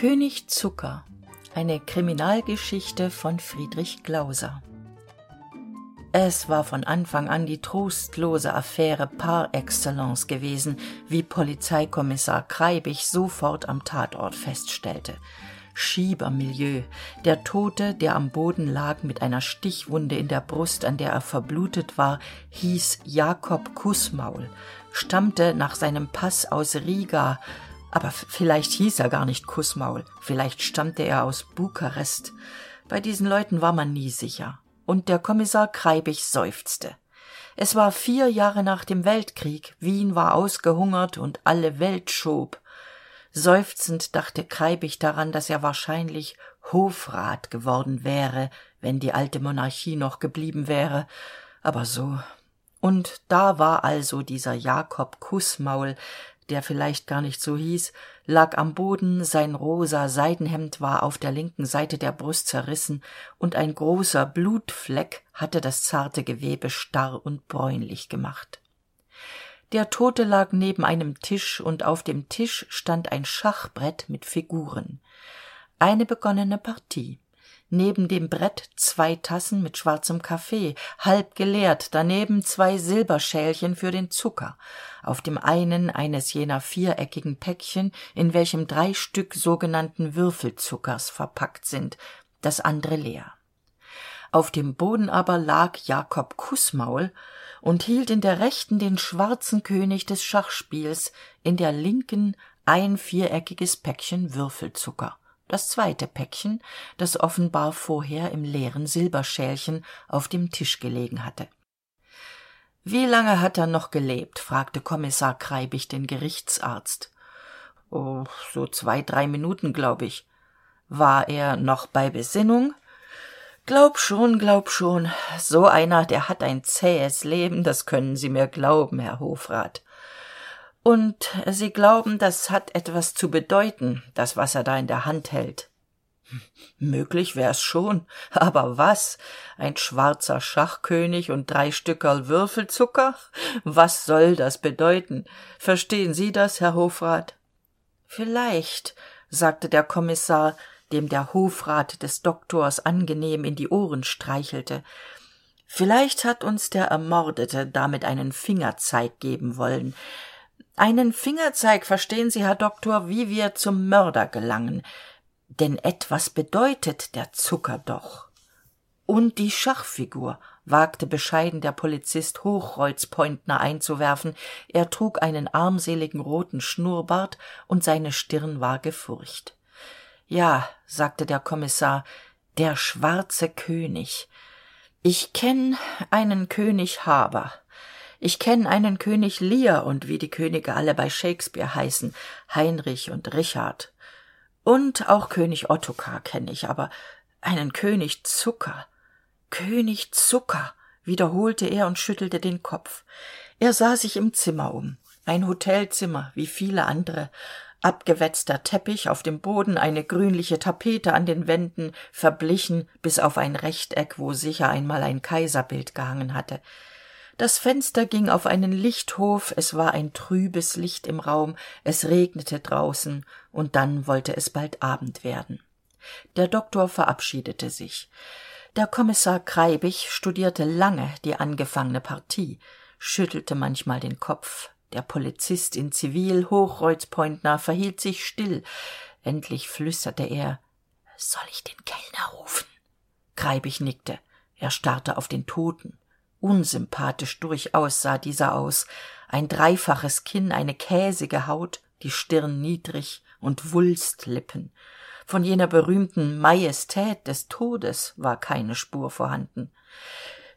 König Zucker eine Kriminalgeschichte von Friedrich Glauser es war von Anfang an die trostlose Affäre par excellence gewesen, wie Polizeikommissar Kreibich sofort am Tatort feststellte. Schiebermilieu. Der Tote, der am Boden lag mit einer Stichwunde in der Brust, an der er verblutet war, hieß Jakob Kußmaul, stammte nach seinem Pass aus Riga, aber vielleicht hieß er gar nicht Kußmaul, vielleicht stammte er aus Bukarest. Bei diesen Leuten war man nie sicher. Und der kommissar kreibich seufzte. Es war vier jahre nach dem weltkrieg. Wien war ausgehungert und alle welt schob. Seufzend dachte kreibich daran dass er wahrscheinlich hofrat geworden wäre wenn die alte monarchie noch geblieben wäre. Aber so. Und da war also dieser jakob kußmaul der vielleicht gar nicht so hieß lag am boden sein rosa seidenhemd war auf der linken seite der brust zerrissen und ein großer blutfleck hatte das zarte gewebe starr und bräunlich gemacht. Der tote lag neben einem tisch und auf dem tisch stand ein schachbrett mit figuren. Eine begonnene partie neben dem brett zwei tassen mit schwarzem kaffee halb geleert daneben zwei silberschälchen für den zucker. Auf dem einen eines jener viereckigen päckchen in welchem drei stück sogenannten würfelzuckers verpackt sind das andre leer. Auf dem boden aber lag jakob kußmaul und hielt in der rechten den schwarzen könig des schachspiels in der linken ein viereckiges päckchen würfelzucker das zweite päckchen das offenbar vorher im leeren silberschälchen auf dem tisch gelegen hatte. Wie lange hat er noch gelebt? fragte kommissar kreibich den gerichtsarzt. Oh so zwei drei minuten glaub ich. War er noch bei besinnung? Glaub schon glaub schon. So einer der hat ein zähes leben das können sie mir glauben herr hofrat und sie glauben das hat etwas zu bedeuten das was er da in der hand hält. Möglich wär's schon aber was? Ein schwarzer schachkönig und drei stückerl würfelzucker? Was soll das bedeuten? Verstehen sie das herr hofrat? Vielleicht sagte der kommissar dem der hofrat des doktors angenehm in die ohren streichelte. Vielleicht hat uns der ermordete damit einen fingerzeig geben wollen einen fingerzeig verstehen sie herr doktor wie wir zum mörder gelangen. Denn etwas bedeutet der zucker doch. Und die schachfigur wagte bescheiden der polizist hochkreuzpointner einzuwerfen. Er trug einen armseligen roten schnurrbart und seine stirn war gefurcht. Ja sagte der kommissar der schwarze könig. Ich kenn einen könig haber ich kenn einen könig lear und wie die könige alle bei shakespeare heißen heinrich und richard. Und auch könig ottokar kenn ich aber einen könig zucker. König zucker wiederholte er und schüttelte den kopf. Er sah sich im zimmer um ein hotelzimmer wie viele andere. Abgewetzter teppich auf dem boden eine grünliche tapete an den wänden verblichen bis auf ein rechteck wo sicher einmal ein kaiserbild gehangen hatte das fenster ging auf einen lichthof es war ein trübes licht im raum es regnete draußen und dann wollte es bald abend werden. Der doktor verabschiedete sich. Der kommissar kreibich studierte lange die angefangene partie schüttelte manchmal den kopf. Der polizist in zivil hochkreuzpointner verhielt sich still. Endlich flüsterte er soll ich den kellner rufen? Kreibich nickte. Er starrte auf den toten unsympathisch durchaus sah dieser aus. Ein dreifaches kinn eine käsige haut die stirn niedrig und wulstlippen. Von jener berühmten majestät des todes war keine spur vorhanden.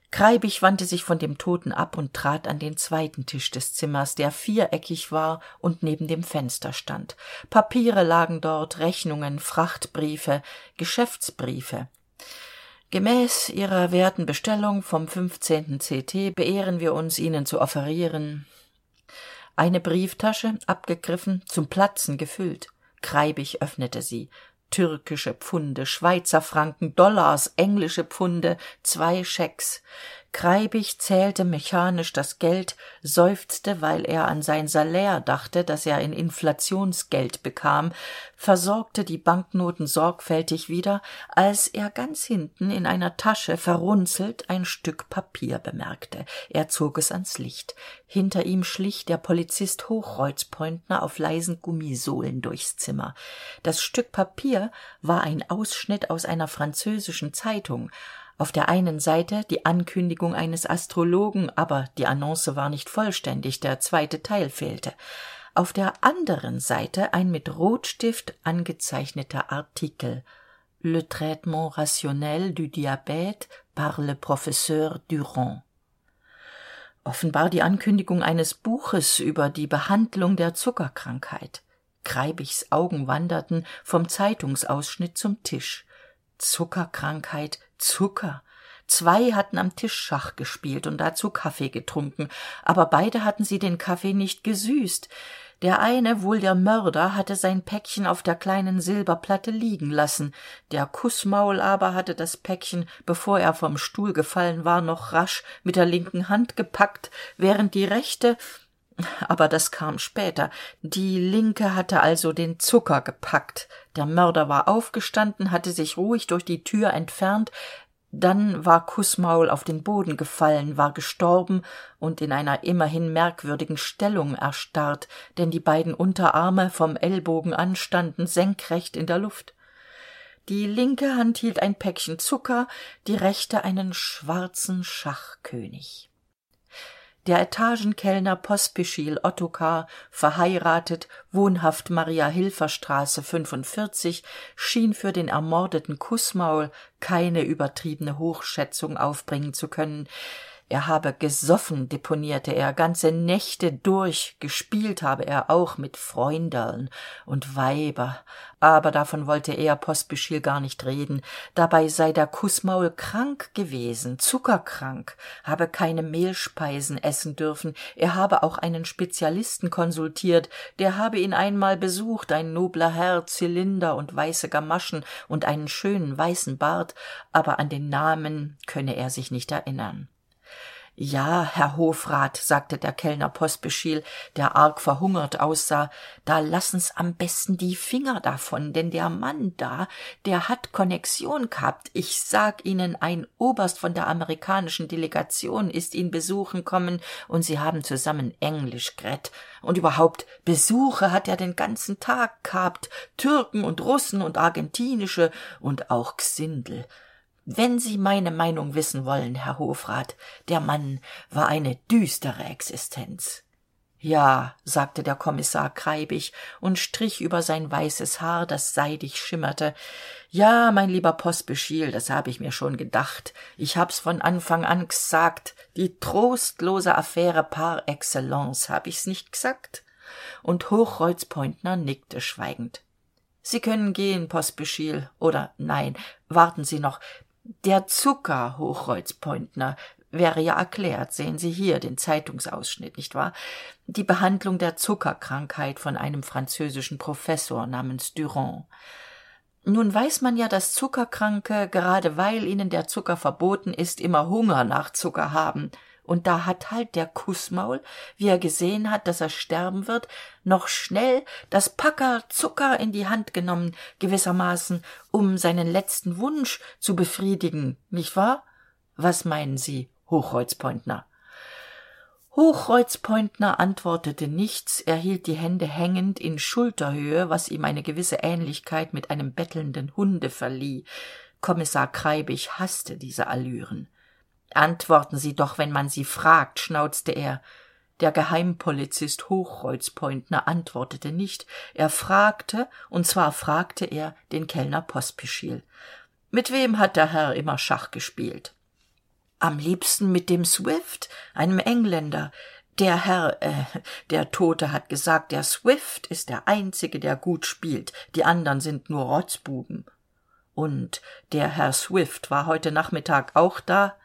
Kreibich wandte sich von dem toten ab und trat an den zweiten tisch des zimmers der viereckig war und neben dem fenster stand. Papiere lagen dort rechnungen frachtbriefe geschäftsbriefe gemäß ihrer werten bestellung vom 15. ct beehren wir uns ihnen zu offerieren. Eine brieftasche abgegriffen zum platzen gefüllt. Kreibig öffnete sie. Türkische pfunde schweizerfranken dollars englische pfunde zwei schecks kreibich zählte mechanisch das geld seufzte weil er an sein salär dachte das er in inflationsgeld bekam versorgte die banknoten sorgfältig wieder als er ganz hinten in einer tasche verrunzelt ein stück papier bemerkte. Er zog es ans licht. Hinter ihm schlich der polizist hochkreuzpointner auf leisen gummisohlen durchs zimmer. Das stück papier war ein ausschnitt aus einer französischen zeitung auf der einen seite die ankündigung eines astrologen aber die annonce war nicht vollständig der zweite teil fehlte. Auf der anderen seite ein mit rotstift angezeichneter artikel. Le traitement rationnel du diabte par le professeur durand. Offenbar die ankündigung eines buches über die behandlung der zuckerkrankheit. Kreibichs augen wanderten vom zeitungsausschnitt zum tisch. Zuckerkrankheit zucker. Zwei hatten am tisch schach gespielt und dazu kaffee getrunken aber beide hatten sie den kaffee nicht gesüßt. Der eine wohl der mörder hatte sein päckchen auf der kleinen silberplatte liegen lassen. Der kußmaul aber hatte das päckchen bevor er vom stuhl gefallen war noch rasch mit der linken hand gepackt während die rechte aber das kam später. Die linke hatte also den zucker gepackt. Der mörder war aufgestanden hatte sich ruhig durch die tür entfernt. Dann war kußmaul auf den boden gefallen war gestorben und in einer immerhin merkwürdigen stellung erstarrt denn die beiden unterarme vom ellbogen an standen senkrecht in der luft. Die linke hand hielt ein päckchen zucker die rechte einen schwarzen schachkönig der etagenkellner pospischil ottokar verheiratet wohnhaft mariahilferstraße schien für den ermordeten kußmaul keine übertriebene hochschätzung aufbringen zu können er habe gesoffen deponierte er ganze nächte durch gespielt habe er auch mit freunderln und weiber. Aber davon wollte er pospischil gar nicht reden. Dabei sei der kußmaul krank gewesen zuckerkrank habe keine mehlspeisen essen dürfen. Er habe auch einen spezialisten konsultiert der habe ihn einmal besucht ein nobler herr zylinder und weiße gamaschen und einen schönen weißen bart aber an den namen könne er sich nicht erinnern ja herr hofrat sagte der kellner pospechil der arg verhungert aussah da lassen's am besten die finger davon denn der mann da der hat konnexion gehabt. Ich sag ihnen ein oberst von der amerikanischen delegation ist ihn besuchen kommen und sie haben zusammen englisch g'redt und überhaupt besuche hat er den ganzen tag gehabt. Türken und russen und argentinische und auch gsindel wenn sie meine meinung wissen wollen herr hofrat der mann war eine düstere existenz. Ja sagte der kommissar kreibig und strich über sein weißes haar das seidig schimmerte. Ja mein lieber pospechil das hab ich mir schon gedacht. Ich hab's von anfang an g'sagt die trostlose affäre par excellence hab ich's nicht g'sagt und hochkreuzpointner nickte schweigend. Sie können gehen pospechil oder nein warten sie noch der zucker hochkreuzpointner wäre ja erklärt. Sehen sie hier den zeitungsausschnitt nicht wahr? Die behandlung der zuckerkrankheit von einem französischen professor namens durand. Nun weiß man ja dass zuckerkranke gerade weil ihnen der zucker verboten ist immer hunger nach zucker haben und da hat halt der kußmaul wie er gesehen hat dass er sterben wird noch schnell das packerl zucker in die hand genommen gewissermaßen um seinen letzten wunsch zu befriedigen. Nicht wahr? Was meinen sie hochkreuzpointner hochkreuzpointner antwortete nichts. Er hielt die hände hängend in schulterhöhe was ihm eine gewisse ähnlichkeit mit einem bettelnden hunde verlieh. Kommissar kreibich haßte diese allüren antworten sie doch wenn man sie fragt schnauzte er. Der geheimpolizist hochkreuzpointner antwortete nicht. Er fragte und zwar fragte er den kellner pospischil. Mit wem hat der herr immer schach gespielt? Am liebsten mit dem swift einem engländer. Der herr äh, der tote hat gesagt der swift ist der einzige der gut spielt. Die andern sind nur rotzbuben. Und der herr swift war heute nachmittag auch da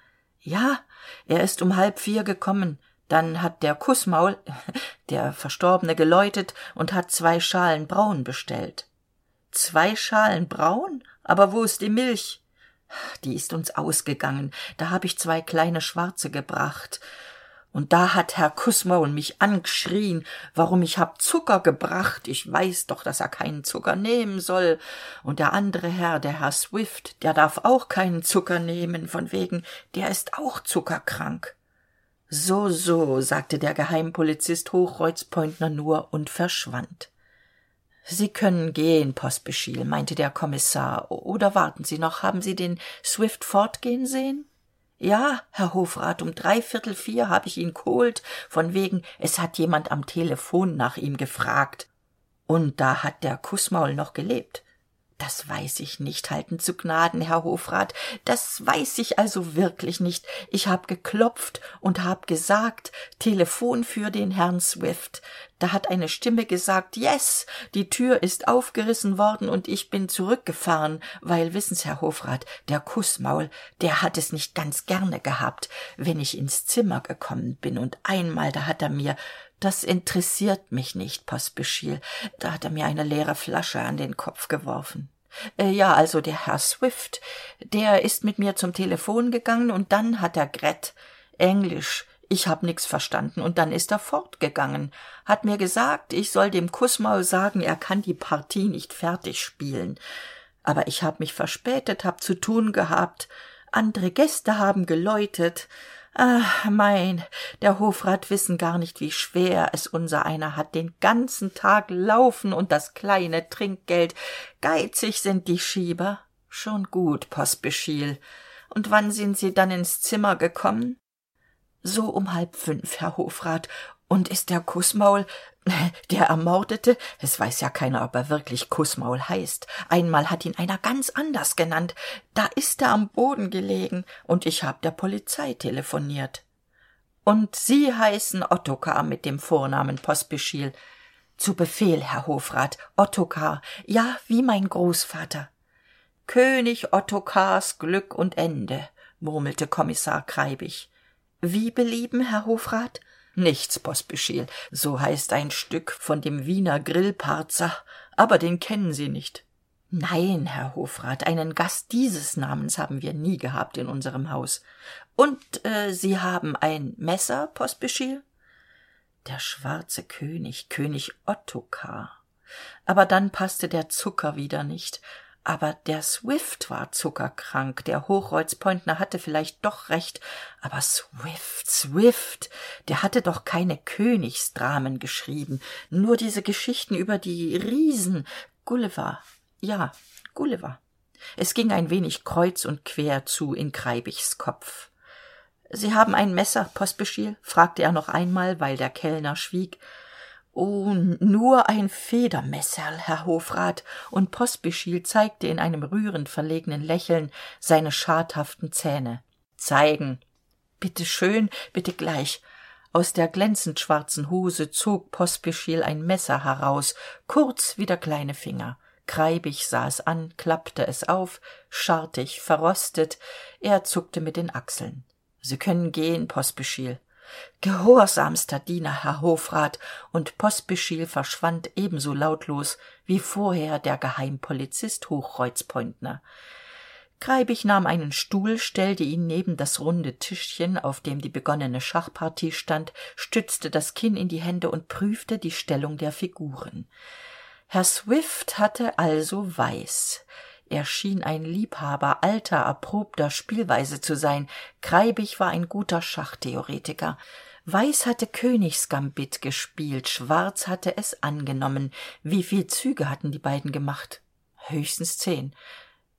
ja er ist um halb vier gekommen. Dann hat der kußmaul der verstorbene geläutet und hat zwei schalen brauen bestellt. Zwei schalen brauen? Aber wo ist die milch? Die ist uns ausgegangen. Da hab ich zwei kleine schwarze gebracht und da hat herr kußmaul mich angeschrien warum ich hab zucker gebracht. Ich weiß doch dass er keinen zucker nehmen soll. Und der andere herr der herr swift der darf auch keinen zucker nehmen von wegen der ist auch zuckerkrank. So so sagte der geheimpolizist hochkreuzpointner nur und verschwand. Sie können gehen pospechil meinte der kommissar. Oder warten sie noch. Haben sie den swift fortgehen sehen ja herr hofrat um dreiviertel vier hab ich ihn geholt. Von wegen es hat jemand am telephon nach ihm gefragt. Und da hat der kußmaul noch gelebt das weiß ich nicht halten zu gnaden herr hofrat. Das weiß ich also wirklich nicht. Ich hab geklopft und hab gesagt telephon für den herrn swift. Da hat eine stimme gesagt yes die tür ist aufgerissen worden und ich bin zurückgefahren. Weil wissen's herr hofrat der kußmaul der hat es nicht ganz gerne gehabt wenn ich ins zimmer gekommen bin. Und einmal da hat er mir das interessiert mich nicht pospechil da hat er mir eine leere flasche an den kopf geworfen. Äh, ja also der herr swift der ist mit mir zum telephon gegangen und dann hat er g'rett englisch. Ich hab nix verstanden und dann ist er fortgegangen. Hat mir gesagt ich soll dem kußmaul sagen er kann die partie nicht fertig spielen. Aber ich hab mich verspätet hab zu tun gehabt. Andre gäste haben geläutet ach mein der hofrat wissen gar nicht wie schwer es unser einer hat den ganzen tag laufen und das kleine trinkgeld. Geizig sind die schieber. Schon gut pospechil und wann sind sie dann ins zimmer gekommen? So um halb fünf herr hofrat. Und ist der kußmaul der ermordete? Es weiß ja keiner ob er wirklich kußmaul heißt. Einmal hat ihn einer ganz anders genannt. Da ist er am boden gelegen und ich hab der polizei telephoniert und sie heißen ottokar mit dem vornamen pospechil zu befehl herr hofrat. Ottokar. Ja wie mein großvater. König ottokars glück und ende murmelte kommissar kreibich wie belieben herr hofrat nichts pospechil so heißt ein stück von dem wiener grillparzer aber den kennen sie nicht. Nein herr hofrat einen gast dieses namens haben wir nie gehabt in unserem haus. Und äh, sie haben ein messer pospechil der schwarze könig könig ottokar. Aber dann passte der zucker wieder nicht aber der swift war zuckerkrank. Der hochkreuzpointner hatte vielleicht doch recht. Aber swift swift der hatte doch keine königsdramen geschrieben. Nur diese geschichten über die riesen. Gulliver ja gulliver. Es ging ein wenig kreuz und quer zu in kreibichs kopf. Sie haben ein messer pospechil fragte er noch einmal weil der kellner schwieg oh nur ein federmesserl herr hofrat. Und pospechil zeigte in einem rührend verlegenen lächeln seine schadhaften zähne. Zeigen. Bitte schön bitte gleich. Aus der glänzend schwarzen hose zog pospechil ein messer heraus. Kurz wie der kleine finger. Kreibig sah es an klappte es auf schartig verrostet. Er zuckte mit den achseln. Sie können gehen pospechil gehorsamster diener herr hofrat und pospechil verschwand ebenso lautlos wie vorher der geheimpolizist hochkreuzpointner. Kreibich nahm einen stuhl stellte ihn neben das runde tischchen auf dem die begonnene schachpartie stand stützte das kinn in die hände und prüfte die stellung der figuren. Herr swift hatte also weiß er schien ein liebhaber alter erprobter spielweise zu sein. Kreibich war ein guter schachtheoretiker. Weiß hatte königsgambit gespielt schwarz hatte es angenommen. Wieviel züge hatten die beiden gemacht? Höchstens zehn.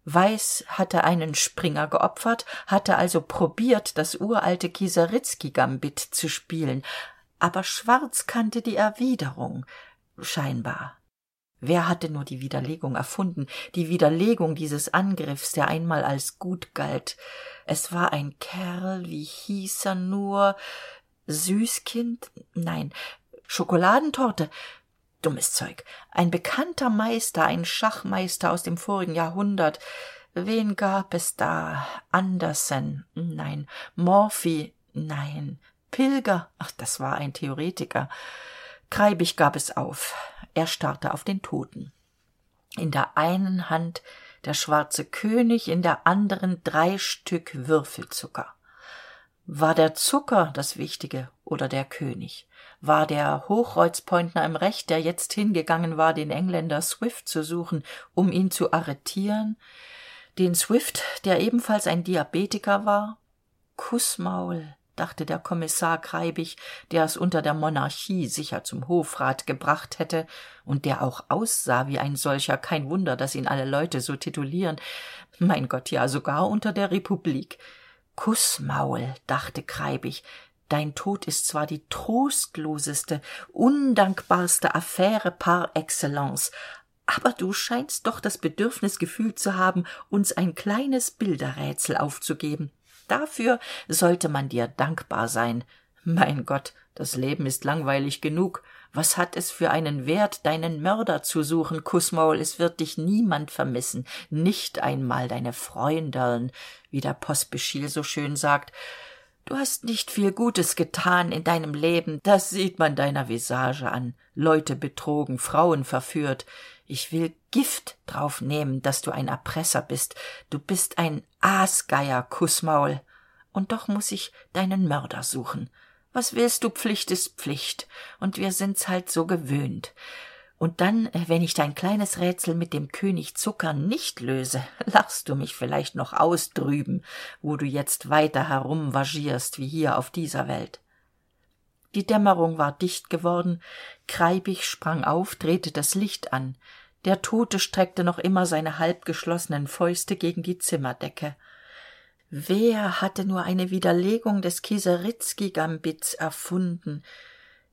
Weiß hatte einen springer geopfert hatte also probiert das uralte kieseritzky gambit zu spielen. Aber schwarz kannte die erwiderung. Scheinbar wer hatte nur die widerlegung erfunden die widerlegung dieses angriffs der einmal als gut galt? Es war ein kerl wie hieß er nur? Süßkind? Nein schokoladentorte? Dummes zeug. Ein bekannter meister ein schachmeister aus dem vorigen jahrhundert. Wen gab es da? Andersen? Nein. Morphy? Nein. Pilger? Ach das war ein theoretiker. Kreibich gab es auf er starrte auf den toten. In der einen hand der schwarze könig in der anderen drei stück würfelzucker. War der zucker das wichtige oder der könig? War der hochkreuzpointner im recht der jetzt hingegangen war den engländer swift zu suchen um ihn zu arretieren? Den swift der ebenfalls ein diabetiker war? Kußmaul dachte der kommissar kreibig der es unter der monarchie sicher zum hofrat gebracht hätte und der auch aussah wie ein solcher. Kein wunder dass ihn alle leute so titulieren. Mein gott ja sogar unter der republik. Kußmaul dachte kreibig dein tod ist zwar die trostloseste undankbarste affaire par excellence aber du scheinst doch das bedürfnis gefühlt zu haben uns ein kleines bilderrätsel aufzugeben dafür sollte man dir dankbar sein. Mein gott das leben ist langweilig genug. Was hat es für einen wert deinen mörder zu suchen kußmaul es wird dich niemand vermissen. Nicht einmal deine freunderln wie der pospechil so schön sagt du hast nicht viel gutes getan in deinem leben. Das sieht man deiner visage an. Leute betrogen frauen verführt ich will gift drauf nehmen dass du ein erpresser bist. Du bist ein aasgeier kußmaul und doch muss ich deinen mörder suchen. Was willst du? Pflicht ist pflicht. Und wir sind's halt so gewöhnt. Und dann äh, wenn ich dein kleines rätsel mit dem könig zucker nicht löse lachst du mich vielleicht noch aus drüben wo du jetzt weiter herumvagierst wie hier auf dieser welt die dämmerung war dicht geworden. Kreibig sprang auf drehte das licht an. Der tote streckte noch immer seine halbgeschlossenen fäuste gegen die zimmerdecke. Wer hatte nur eine widerlegung des kieseritzky gambits erfunden?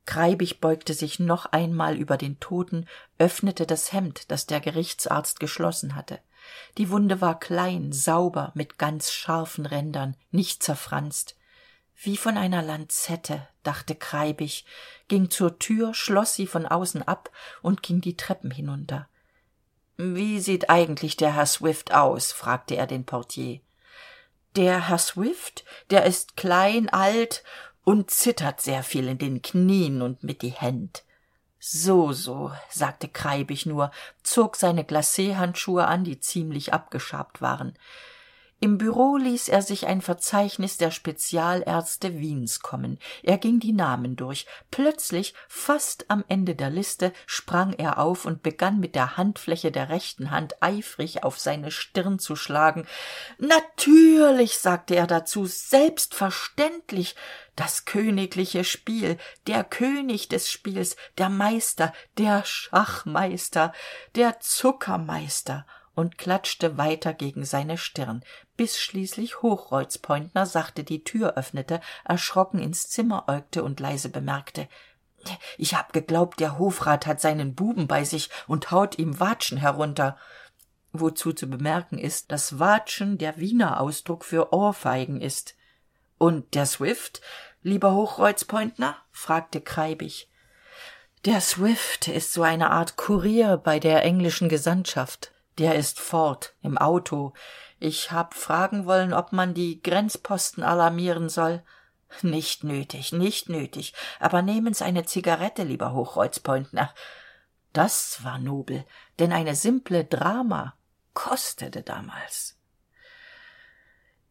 Kreibig beugte sich noch einmal über den toten öffnete das hemd das der gerichtsarzt geschlossen hatte. Die wunde war klein sauber mit ganz scharfen rändern nicht zerfranst wie von einer lanzette dachte kreibig ging zur tür schloss sie von außen ab und ging die treppen hinunter. Wie sieht eigentlich der herr swift aus? fragte er den portier. Der herr swift der ist klein alt und zittert sehr viel in den knien und mit die händ so so sagte kreibig nur zog seine glachandschuhe an die ziemlich abgeschabt waren im Büro ließ er sich ein verzeichnis der spezialärzte wiens kommen. Er ging die namen durch. Plötzlich fast am ende der liste sprang er auf und begann mit der handfläche der rechten hand eifrig auf seine stirn zu schlagen. Natürlich sagte er dazu selbstverständlich. Das königliche spiel der könig des spiels der meister der schachmeister der zuckermeister und klatschte weiter gegen seine stirn bis schließlich hochkreuzpointner sachte die tür öffnete erschrocken ins zimmer äugte und leise bemerkte ich hab geglaubt der hofrat hat seinen buben bei sich und haut ihm watschen herunter. Wozu zu bemerken ist dass watschen der wiener ausdruck für ohrfeigen ist. Und der swift lieber hochkreuzpointner fragte kreibig. Der swift ist so eine art kurier bei der englischen gesandtschaft. Der ist fort im auto ich hab fragen wollen ob man die grenzposten alarmieren soll. Nicht nötig nicht nötig. Aber nehmen's eine zigarette lieber hochkreuzpointner das war nobel denn eine simple drama kostete damals.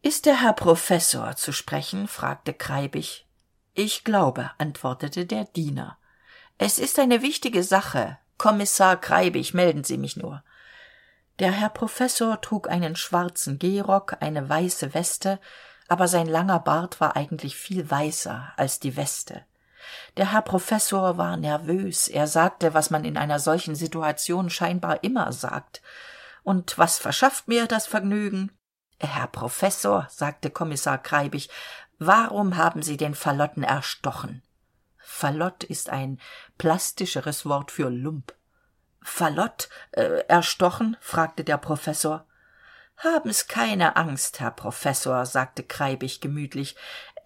Ist der herr professor zu sprechen? fragte kreibig. Ich glaube antwortete der diener. Es ist eine wichtige sache. Kommissar kreibig melden sie mich nur der herr professor trug einen schwarzen gehrock eine weiße weste aber sein langer bart war eigentlich viel weißer als die weste. Der herr professor war nervös. Er sagte was man in einer solchen situation scheinbar immer sagt. Und was verschafft mir das vergnügen? Herr professor sagte kommissar kreibig warum haben sie den fallotten erstochen? Fallott ist ein plastischeres wort für lump fallott äh, erstochen? fragte der professor. Haben's keine angst herr professor sagte kreibig gemütlich.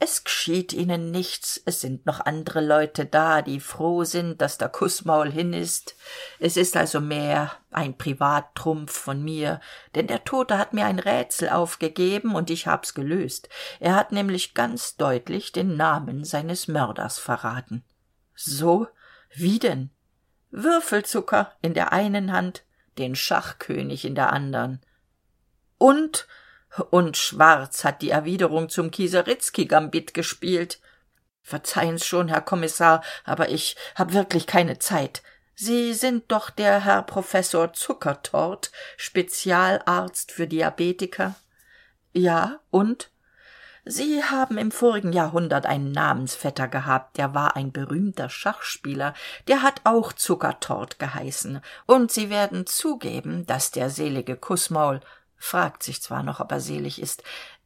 Es geschieht ihnen nichts. Es sind noch andere leute da die froh sind dass der kußmaul hin ist. Es ist also mehr ein privattrumpf von mir denn der tote hat mir ein rätsel aufgegeben und ich hab's gelöst. Er hat nämlich ganz deutlich den namen seines mörders verraten. So? Wie denn würfelzucker in der einen hand den schachkönig in der andern und und schwarz hat die erwiderung zum kieseritzky gambit gespielt. Verzeihen's schon herr kommissar aber ich hab wirklich keine zeit. Sie sind doch der herr professor zuckertort spezialarzt für diabetiker. Ja und sie haben im vorigen jahrhundert einen namensvetter gehabt der war ein berühmter schachspieler der hat auch zuckertort geheißen. Und sie werden zugeben dass der selige kußmaul fragt sich zwar noch ob er selig ist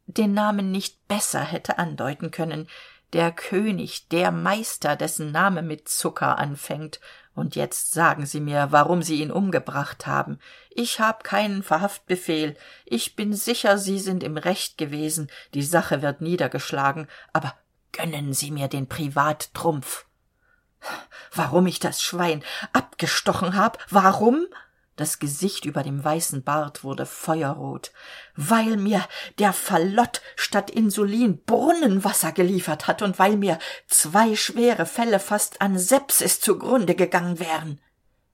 den namen nicht besser hätte andeuten können. Der könig der meister dessen name mit zucker anfängt und jetzt sagen sie mir warum sie ihn umgebracht haben. Ich hab keinen verhaftbefehl. Ich bin sicher sie sind im recht gewesen. Die sache wird niedergeschlagen. Aber gönnen sie mir den privattrumpf. Warum ich das schwein abgestochen hab? Warum das gesicht über dem weißen bart wurde feuerrot weil mir der fallott statt insulin brunnenwasser geliefert hat und weil mir zwei schwere fälle fast an sepsis zugrunde gegangen wären.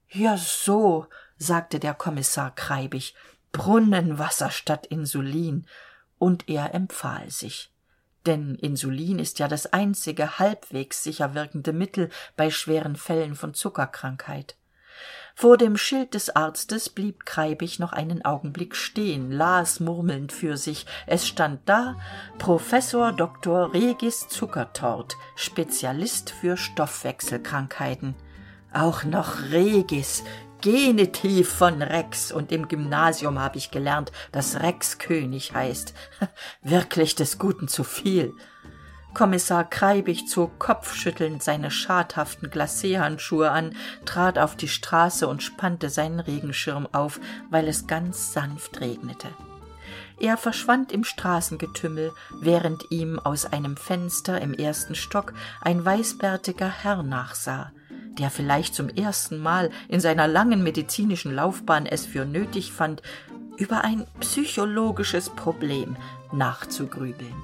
Ja so sagte der kommissar kreibig brunnenwasser statt insulin. Und er empfahl sich. Denn insulin ist ja das einzige halbwegs sicher wirkende mittel bei schweren fällen von zuckerkrankheit vor dem schild des arztes blieb kreibich noch einen augenblick stehen las murmelnd für sich. Es stand da professor dr regis zuckertort spezialist für stoffwechselkrankheiten. Auch noch regis genitiv von rex. Und im gymnasium habe ich gelernt dass rex könig heißt. Wirklich des guten zu viel kommissar kreibich zog kopfschüttelnd seine schadhaften glachandschuhe an trat auf die straße und spannte seinen regenschirm auf weil es ganz sanft regnete. Er verschwand im straßengetümmel während ihm aus einem fenster im ersten stock ein weißbärtiger herr nachsah der vielleicht zum erstenmal in seiner langen medizinischen laufbahn es für nötig fand über ein psychologisches problem nachzugrübeln